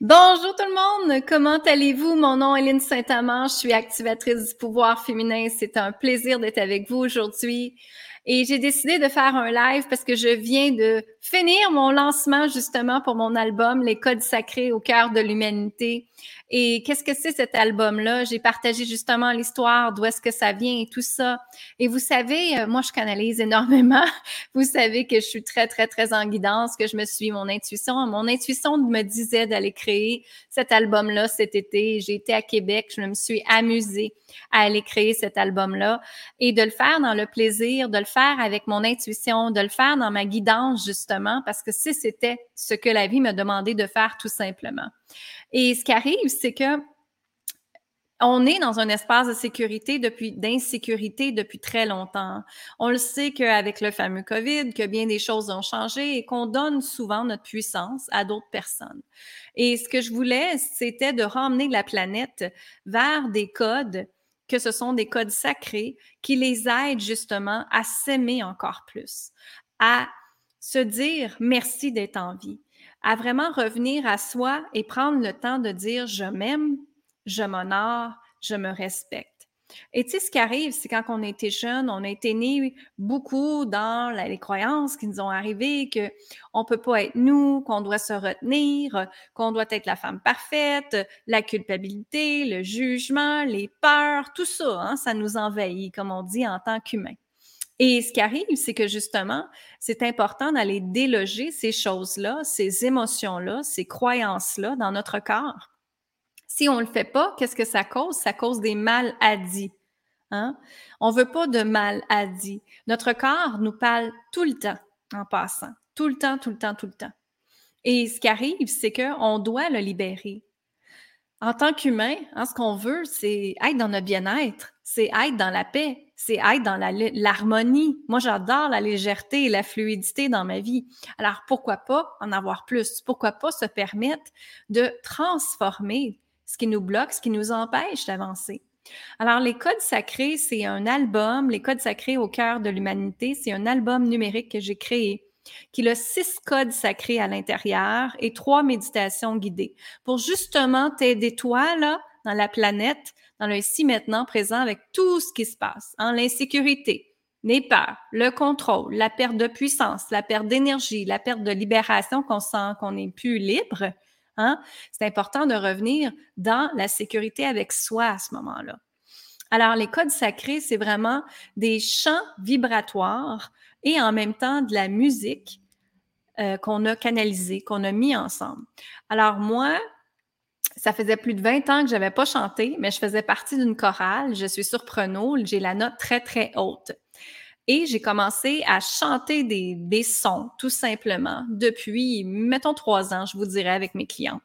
Bonjour tout le monde, comment allez-vous? Mon nom est Lynne Saint-Amand, je suis activatrice du pouvoir féminin. C'est un plaisir d'être avec vous aujourd'hui. Et j'ai décidé de faire un live parce que je viens de finir mon lancement justement pour mon album Les Codes sacrés au cœur de l'humanité. Et qu'est-ce que c'est cet album-là? J'ai partagé justement l'histoire, d'où est-ce que ça vient et tout ça. Et vous savez, euh, moi, je canalise énormément. Vous savez que je suis très, très, très en guidance, que je me suis mon intuition. Mon intuition me disait d'aller créer cet album-là cet été. J'ai été à Québec, je me suis amusée à aller créer cet album-là et de le faire dans le plaisir, de le faire avec mon intuition, de le faire dans ma guidance, justement, parce que c'était ce que la vie me demandait de faire tout simplement. Et ce qui arrive, c'est que on est dans un espace de sécurité depuis d'insécurité depuis très longtemps. On le sait qu'avec le fameux Covid, que bien des choses ont changé et qu'on donne souvent notre puissance à d'autres personnes. Et ce que je voulais, c'était de ramener la planète vers des codes que ce sont des codes sacrés qui les aident justement à s'aimer encore plus, à se dire merci d'être en vie, à vraiment revenir à soi et prendre le temps de dire je m'aime, je m'honore, je me respecte. Et tu sais, ce qui arrive, c'est quand on était jeune, on a été né beaucoup dans les croyances qui nous ont arrivé, qu'on ne peut pas être nous, qu'on doit se retenir, qu'on doit être la femme parfaite, la culpabilité, le jugement, les peurs, tout ça, hein, ça nous envahit, comme on dit, en tant qu'humain. Et ce qui arrive, c'est que justement, c'est important d'aller déloger ces choses-là, ces émotions-là, ces croyances-là dans notre corps. Si on ne le fait pas, qu'est-ce que ça cause? Ça cause des maladies. Hein? On ne veut pas de maladies. Notre corps nous parle tout le temps en passant. Tout le temps, tout le temps, tout le temps. Et ce qui arrive, c'est qu'on doit le libérer. En tant qu'humain, hein, ce qu'on veut, c'est être dans notre bien-être, c'est être dans la paix, c'est être dans l'harmonie. Moi, j'adore la légèreté et la fluidité dans ma vie. Alors, pourquoi pas en avoir plus? Pourquoi pas se permettre de transformer ce qui nous bloque, ce qui nous empêche d'avancer? Alors, les codes sacrés, c'est un album, les codes sacrés au cœur de l'humanité, c'est un album numérique que j'ai créé qui a six codes sacrés à l'intérieur et trois méditations guidées pour justement t'aider toi, là, dans la planète, dans le ici maintenant présent avec tout ce qui se passe, hein, l'insécurité, les peurs, le contrôle, la perte de puissance, la perte d'énergie, la perte de libération qu'on sent qu'on n'est plus libre. Hein? C'est important de revenir dans la sécurité avec soi à ce moment-là. Alors, les codes sacrés, c'est vraiment des chants vibratoires et en même temps de la musique euh, qu'on a canalisée, qu'on a mis ensemble. Alors, moi, ça faisait plus de 20 ans que je n'avais pas chanté, mais je faisais partie d'une chorale. Je suis surprenant, j'ai la note très, très haute. Et j'ai commencé à chanter des, des sons, tout simplement, depuis, mettons, trois ans, je vous dirais, avec mes clients.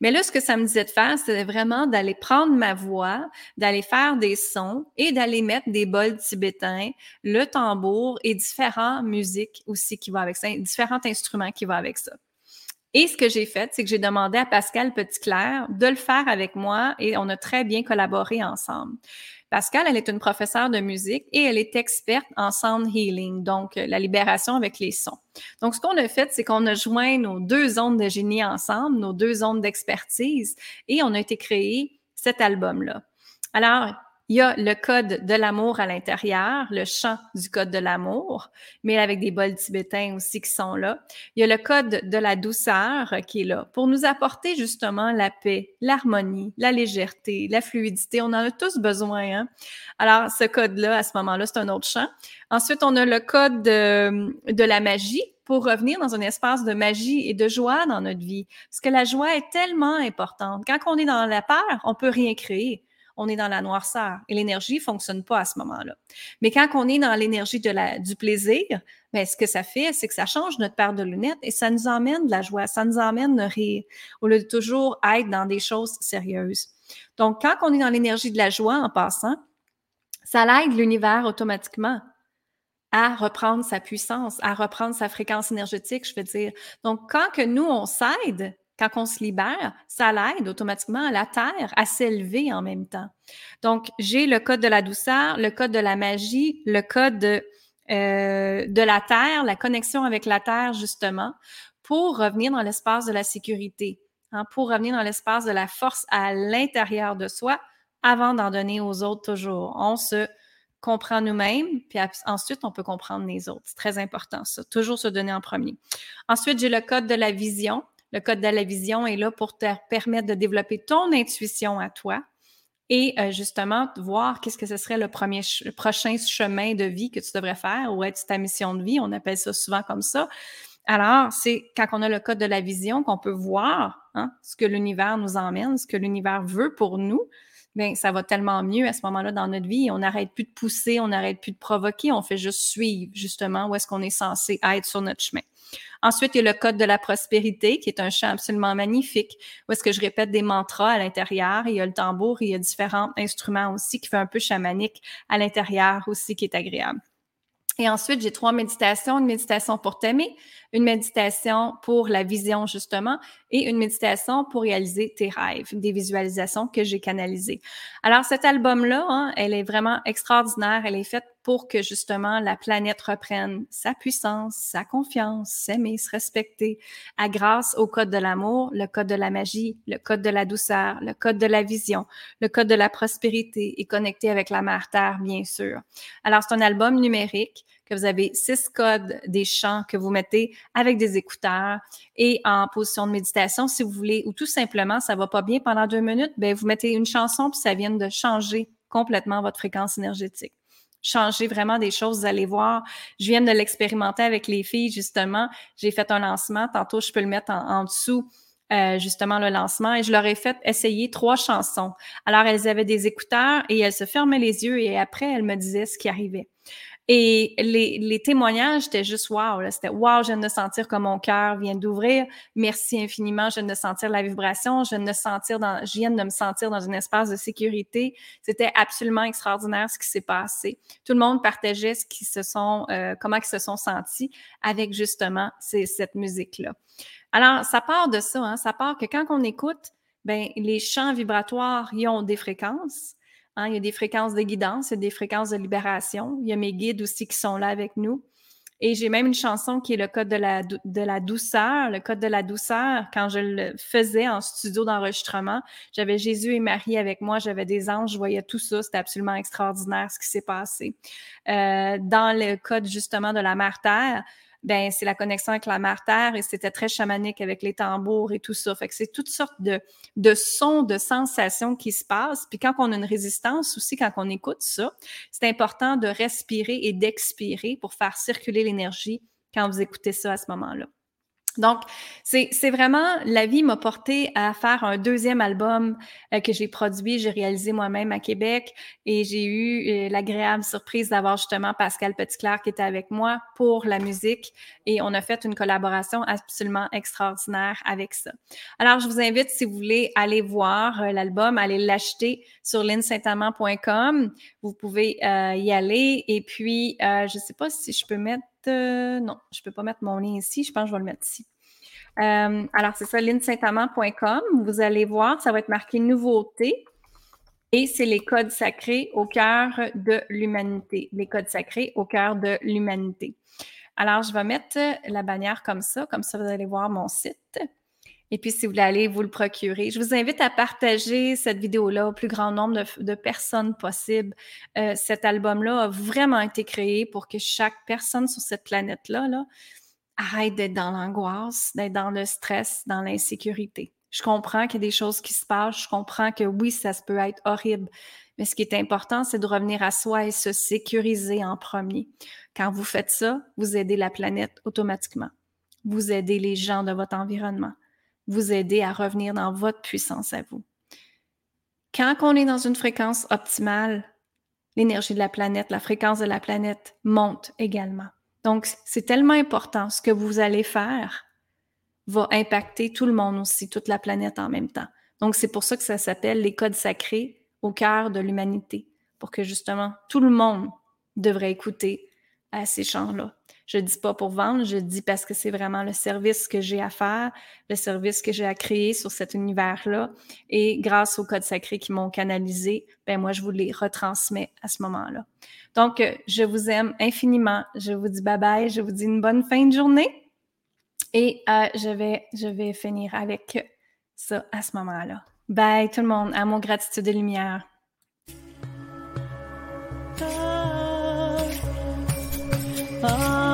Mais là, ce que ça me disait de faire, c'était vraiment d'aller prendre ma voix, d'aller faire des sons et d'aller mettre des bols tibétains, le tambour et différentes musiques aussi qui vont avec ça, différents instruments qui vont avec ça. Et ce que j'ai fait, c'est que j'ai demandé à Pascal Petitclerc de le faire avec moi et on a très bien collaboré ensemble. Pascal, elle est une professeure de musique et elle est experte en sound healing, donc euh, la libération avec les sons. Donc, ce qu'on a fait, c'est qu'on a joint nos deux zones de génie ensemble, nos deux zones d'expertise, et on a été créé cet album-là. Alors, il y a le code de l'amour à l'intérieur, le chant du code de l'amour, mais avec des bols tibétains aussi qui sont là. Il y a le code de la douceur qui est là pour nous apporter justement la paix, l'harmonie, la légèreté, la fluidité. On en a tous besoin. Hein? Alors, ce code-là, à ce moment-là, c'est un autre chant. Ensuite, on a le code de, de la magie pour revenir dans un espace de magie et de joie dans notre vie. Parce que la joie est tellement importante. Quand on est dans la peur, on peut rien créer on est dans la noirceur et l'énergie fonctionne pas à ce moment-là. Mais quand on est dans l'énergie du plaisir, ben, ce que ça fait, c'est que ça change notre paire de lunettes et ça nous emmène de la joie, ça nous emmène de rire au lieu de toujours être dans des choses sérieuses. Donc, quand on est dans l'énergie de la joie en passant, ça l'aide l'univers automatiquement à reprendre sa puissance, à reprendre sa fréquence énergétique, je veux dire. Donc, quand que nous, on s'aide quand on se libère, ça l'aide automatiquement à la Terre à s'élever en même temps. Donc, j'ai le code de la douceur, le code de la magie, le code de, euh, de la Terre, la connexion avec la Terre, justement, pour revenir dans l'espace de la sécurité. hein, pour revenir dans l'espace de la force à l'intérieur de soi avant d'en donner aux autres toujours. On se comprend nous-mêmes, puis ensuite, on peut comprendre les autres. C'est très important, ça. Toujours se donner en premier. Ensuite, j'ai le code de la vision. Le code de la vision est là pour te permettre de développer ton intuition à toi et euh, justement voir qu'est-ce que ce serait le, premier prochain chemin de vie que tu devrais faire ou être ta mission de vie. On appelle ça souvent comme ça. Alors, c'est quand on a le code de la vision qu'on peut voir hein, ce que l'univers nous emmène, ce que l'univers veut pour nous. Bien, ça va tellement mieux à ce moment-là dans notre vie. On n'arrête plus de pousser, on n'arrête plus de provoquer, on fait juste suivre justement où est-ce qu'on est censé être sur notre chemin. Ensuite, il y a le code de la prospérité, qui est un chant absolument magnifique, où est-ce que je répète des mantras à l'intérieur. Il y a le tambour, il y a différents instruments aussi qui fait un peu chamanique à l'intérieur aussi, qui est agréable. Et ensuite, j'ai trois méditations. Une méditation pour t'aimer, une méditation pour la vision, justement, et une méditation pour réaliser tes rêves, des visualisations que j'ai canalisées. Alors, cet album-là, hein, elle est vraiment extraordinaire. Elle est faite pour que, justement, la planète reprenne sa puissance, sa confiance, s'aimer, se respecter, à grâce au code de l'amour, le code de la magie, le code de la douceur, le code de la vision, le code de la prospérité et connecté avec la mère Terre, bien sûr. Alors, c'est un album numérique que vous avez six codes des chants que vous mettez avec des écouteurs et en position de méditation, si vous voulez, ou tout simplement, ça va pas bien pendant deux minutes, ben vous mettez une chanson puis ça vient de changer complètement votre fréquence énergétique changer vraiment des choses. Vous allez voir, je viens de l'expérimenter avec les filles, justement. J'ai fait un lancement. Tantôt, je peux le mettre en, dessous, euh, justement, le lancement. Et je leur ai fait essayer trois chansons. Alors, elles avaient des écouteurs et elles se fermaient les yeux et après, elles me disaient ce qui arrivait. Et les, les témoignages étaient juste wow. C'était wow, je viens de sentir que mon cœur vient d'ouvrir. Merci infiniment. Je viens de sentir la vibration. Je viens de sentir dans, je viens de me sentir dans un espace de sécurité. C'était absolument extraordinaire ce qui s'est passé. Tout le monde partageait ce qui se sont, euh, comment ils se sont sentis avec justement cette musique-là. Alors, ça part de ça. Hein, ça part que quand on écoute, ben, les champs vibratoires, ils ont des fréquences. Hein, il y a des fréquences de guidance, il y a des fréquences de libération. Il y a mes guides aussi qui sont là avec nous. Et j'ai même une chanson qui est le code de la, de la douceur. Le code de la douceur, quand je le faisais en studio d'enregistrement, j'avais Jésus et Marie avec moi, j'avais des anges, je voyais tout ça. C'était absolument extraordinaire ce qui s'est passé. Euh, dans le code justement de la Mère Terre, ben c'est la connexion avec la mère terre et c'était très chamanique avec les tambours et tout ça. Fait que c'est toutes sortes de, de sons, de sensations qui se passent. Puis quand on a une résistance aussi, quand on écoute ça, c'est important de respirer et d'expirer pour faire circuler l'énergie quand vous écoutez ça à ce moment-là. Donc, c'est vraiment, la vie m'a porté à faire un deuxième album euh, que j'ai produit, j'ai réalisé moi-même à Québec et j'ai eu euh, l'agréable surprise d'avoir justement Pascal Petitclerc qui était avec moi pour la musique et on a fait une collaboration absolument extraordinaire avec ça. Alors, je vous invite, si vous voulez, aller voir euh, l'album, aller l'acheter sur linsaintamant.com. Vous pouvez y aller et puis, je ne sais pas si je peux mettre non, je ne peux pas mettre mon lien ici. Je pense que je vais le mettre ici. Euh, alors, c'est ça, linsaintamant.com. Vous allez voir, ça va être marqué nouveauté. Et c'est les codes sacrés au cœur de l'humanité. Les codes sacrés au cœur de l'humanité. Alors, je vais mettre la bannière comme ça. Comme ça, vous allez voir mon site. Et puis, si vous voulez aller vous le procurer, je vous invite à partager cette vidéo-là au plus grand nombre de, personnes possible. Euh, cet album-là a vraiment été créé pour que chaque personne sur cette planète-là là, arrête d'être dans l'angoisse, d'être dans le stress, dans l'insécurité. Je comprends qu'il y a des choses qui se passent. Je comprends que oui, ça peut être horrible. Mais ce qui est important, c'est de revenir à soi et se sécuriser en premier. Quand vous faites ça, vous aidez la planète automatiquement. Vous aidez les gens de votre environnement vous aider à revenir dans votre puissance à vous. Quand on est dans une fréquence optimale, l'énergie de la planète, la fréquence de la planète monte également. Donc, c'est tellement important. Ce que vous allez faire va impacter tout le monde aussi, toute la planète en même temps. Donc, c'est pour ça que ça s'appelle les codes sacrés au cœur de l'humanité, pour que justement tout le monde devrait écouter à ces chants-là. Je dis pas pour vendre, je dis parce que c'est vraiment le service que j'ai à faire, le service que j'ai à créer sur cet univers-là. Et grâce aux codes sacrés qui m'ont canalisé, ben moi, je vous les retransmets à ce moment-là. Donc, euh, je vous aime infiniment. Je vous dis bye bye. Je vous dis une bonne fin de journée. Et euh, je, vais, je vais finir avec ça à ce moment-là. Bye tout le monde, à mon gratitude de lumière. Ah, ah.